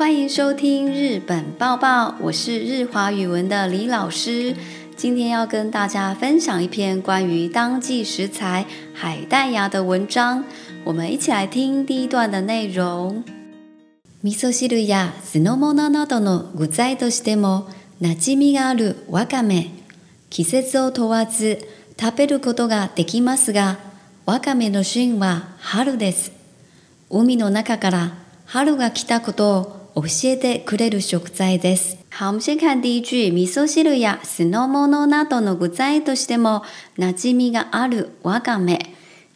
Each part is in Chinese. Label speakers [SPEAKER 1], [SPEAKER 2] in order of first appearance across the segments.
[SPEAKER 1] 欢迎收听《日本报报》，我是日华语文的李老师。今天要跟大家分享一篇关于当季食材海带芽的文章，我们一起来听第一段的内容。味噌汁や酢の物などの具材としても馴染みがあるわかめ。季節を問わず食べることができますが、わかめの旬は春です。海の中から春が来たことを教えてくれる食材です。ハムシェカ D G、味噌汁やスノモノなどの具材としても馴染みがあるワガメ。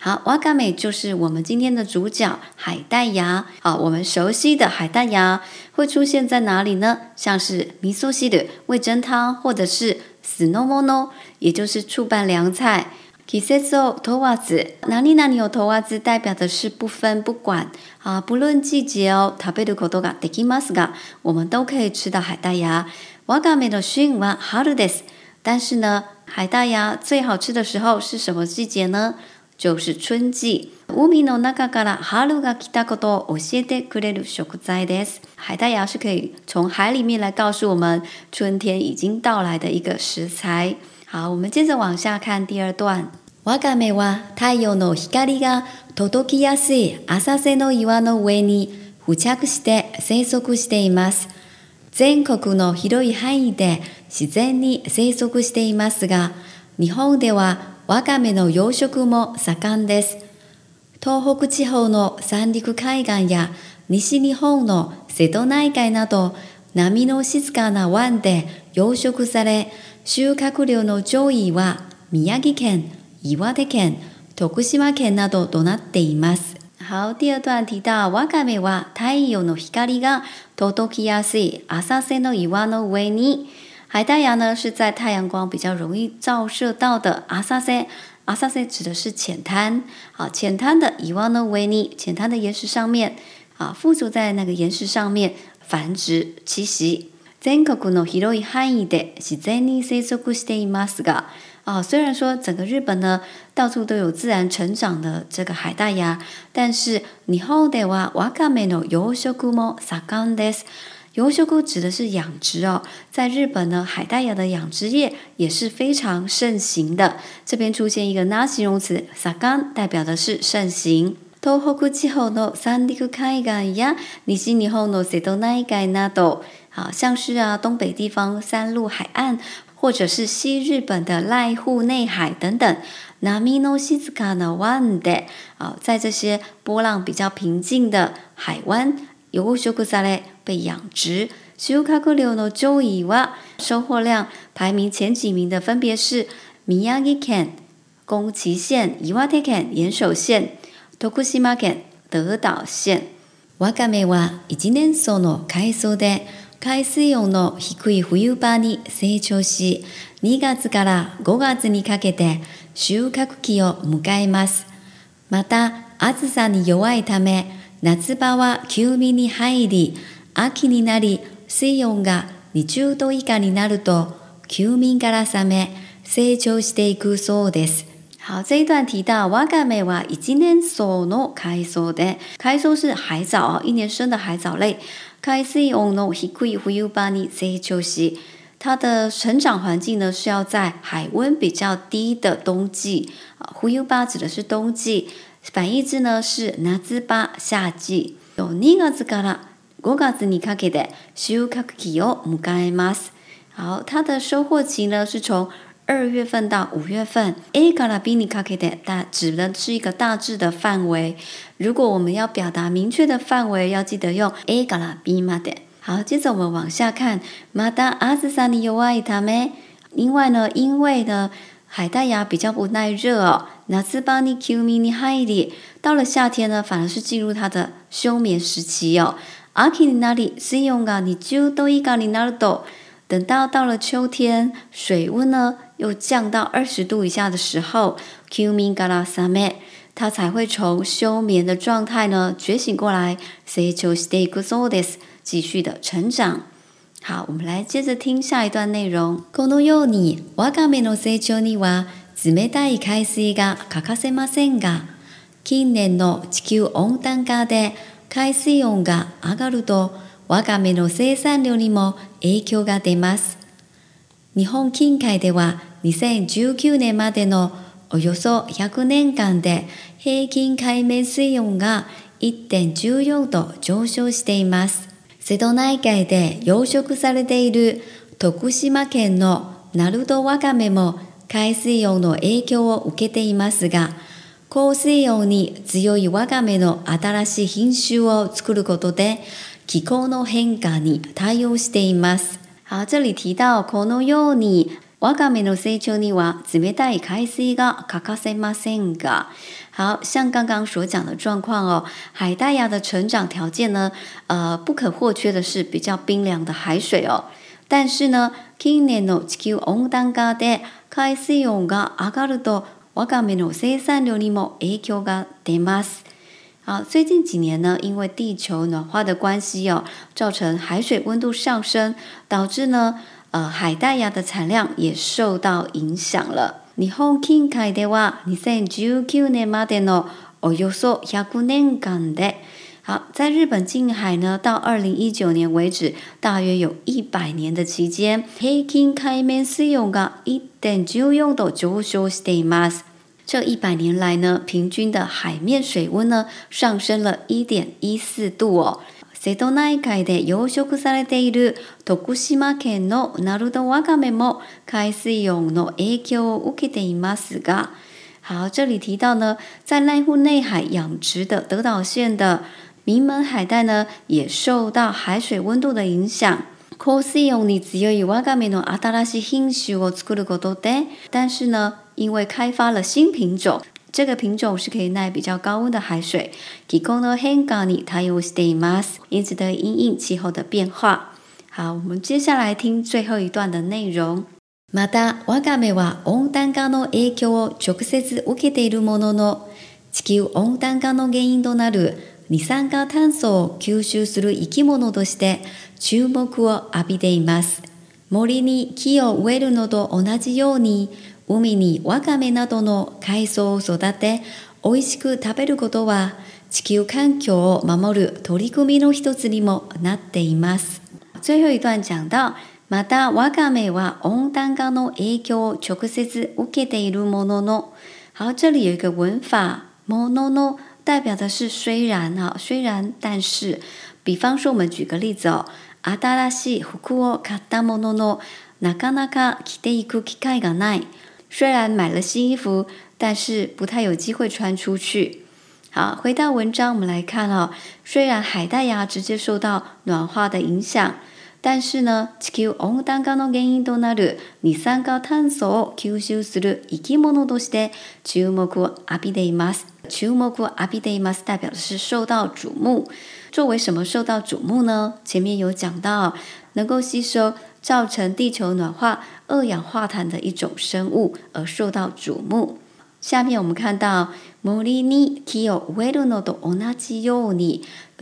[SPEAKER 1] 好，ワガメ就是我们今天的主角海带芽。好，我们熟悉的海带芽会出现在哪里呢？像是味噌汁、味噌汤，或者是スノモノ，也就是醋拌凉菜。季節を問わず、何々を問わず、代表的是不分不管啊，不论季节哦。食べることができますが、我们都可以吃到海带芽。わが目の旬は春です。但是呢，海带芽最好吃的时候是什么季节呢？就是春季。海带芽是可以从海里面来告诉我们春天已经到来的一个食材。好，我们接着往下看第二段。わがめは太陽の光が届きやすい浅瀬の岩の上に付着して生息しています。全国の広い範囲で自然に生息していますが、日本ではわがめの養殖も盛んです。東北地方の三陸海岸や西日本の瀬戸内海など波の静かな湾で養殖され、収穫量の上位は宮城県、岩手県、徳島県などとなっています。好、第二段提到ワカメは太陽の光が届きやすい浅瀬の岩の上に、海带芽呢是在太阳光比较容易照射到的浅瀬。浅瀬指的是浅滩，好，浅滩的岩の上に，浅滩的岩石上面，啊，附着在那个岩石上面繁殖栖息。全国の広い範囲で、自然に生息していますが。啊，虽然说整个日本呢，到处都有自然成长的这个海大牙，但是日本ではわが目の養殖も盛んです。養殖指的是养殖哦，在日本呢，海大牙的养殖业也是非常盛行的。这边出现一个那形容词“さが”，代表的是盛行。東北地方の三陸海岸や西日本の瀬戸内海など。啊，像是啊，东北地方三陆海岸，或者是西日本的濑户内海等等。那ミノシズカの湾で，啊，在这些波浪比较平静的海湾，尤物シオグサレ被养殖。シオカグリオの收获量排名前几名的分别是宮崎県、宮崎県、伊豆県、岩手県、徳島県、徳島県。わかめは一年生の海藻で。海水温の低い冬場に成長し、2月から5月にかけて収穫期を迎えます。また、暑さに弱いため、夏場は休眠に入り、秋になり水温が20度以下になると、休眠から冷め、成長していくそうです。好，这一段提到ワガメは一年草の海藻で、海藻是海藻，一年生的海藻类。カイシのヒクイフユバニ這它的成长环境呢，是要在海温比较低的冬季。フユバ指的是冬季，反义词呢是ナツ夏季。冬月から五月にかけて収穫期を目蓋ます。好，它的收获期呢，是从二月份到五月份。えからビニかけて大指的是一个大致的范围。如果我们要表达明确的范围，要记得用 a 嘎拉 b 嘛点。好，接着我们往下看。マダアズサニユアイ另外呢，因为呢，海带芽比较不耐热哦。ナズバニキュミニ到了夏天呢，反而是进入它的休眠时期哦。アキニナリスヨンガニジュドイガリ等到到了秋天，水温呢又降到二十度以下的时候，キュミガラサ他才会从休眠的状态呢觉醒过来。成長していくそうです。继续的成长。好，我们来接着听下一段内容。このようにわかめの成長には冷たい海水が欠かせませんが、近年の地球温暖化で海水温が上がるとわかめの生産量にも影響が出ます。日本近海では2019年までのおよそ100年間で平均海面水温が1.14度上昇しています。瀬戸内海で養殖されている徳島県の鳴門わかめも海水温の影響を受けていますが、高水温に強いわかめの新しい品種を作ることで気候の変化に対応しています。好，这里提到このようにワカメの成長には冷たい開水が高さで増すが、好像刚刚所讲的状况哦。海带芽的成长条件呢？呃，不可或缺的是比较冰凉的海水哦。但是呢，近年の気温上昇が上がるとワカメの生産力にも影響が出ます。好，最近几年呢，因为地球暖化的关系哦，造成海水温度上升，导致呢。呃，海带芽的产量也受到影响了。日本近海では二千十九年までのおよそ百五年間で。好，在日本近海呢，到二零一九年为止，大约有一百年的期间，海面水温が一点九度就消失。这一百年来呢，平均的海面水温呢，上升了一点一四度哦。瀬戸内海で養殖されている徳島県のナルドワガメも海水温の影響を受けていますが、好，这里提到呢，在濑户内海养殖的德岛县的名门海带呢，也受到海水温度的影响。高水温に強いワガメの新しい品種を作ることで，但是呢，因为开发了新品种，这个品种是可以耐比较高温的海水。気候の変化に対応しています。因此的因应气候的变化。好，我们接下来听最后一段的内容。また、ワかメは温暖化の影響を直接受けているものの、地球温暖化の原因となる二酸化炭素を吸収する生き物として注目を浴びています。森に木を植えるのと同じように海にワカメなどの海藻を育て、美味しく食べることは地球環境を守る取り組みの一つにもなっています。最後一段讲到、またワカメは温暖化の影響を直接受けているものの、好，这里有一个文法 m o n 代表的是虽然虽然但是。比方说，我们举个例子新しい服を買ったものの、なかなか着ていく機会がない。虽然买了新衣服，但是不太有机会穿出去。好，回到文章，我们来看哦。虽然海带芽直接受到暖化的影响，但是呢，地球オングの原因となる二酸化炭素を吸収する生き物として、キウモクアビいます。キウモクアビいます代表的是受到瞩目。作为什么受到瞩目呢？前面有讲到，能够吸收。造成地球暖化，二氧化碳的一种生物而受到瞩目。下面我们看到，モリニキオウ诺ルノドオナキヨ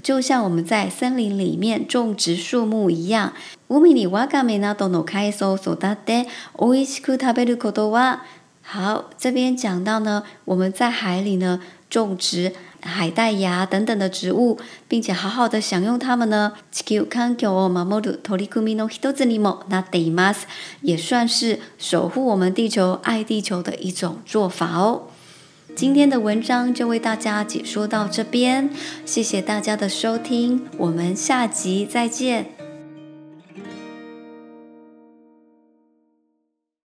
[SPEAKER 1] 就像我们在森林里面种植树木一样。ウミリワガメナ多诺开エ索ソ德，デオイシ塔贝鲁ル多ド好，这边讲到呢，我们在海里呢种植。海带芽等等的植物，并且好好的享用它们呢。地球環境を守る取り組みの一つにもなっています。也算是守护我们地球、爱地球的一种做法哦。今天的文章就为大家解说到这边，谢谢大家的收听，我们下集再见。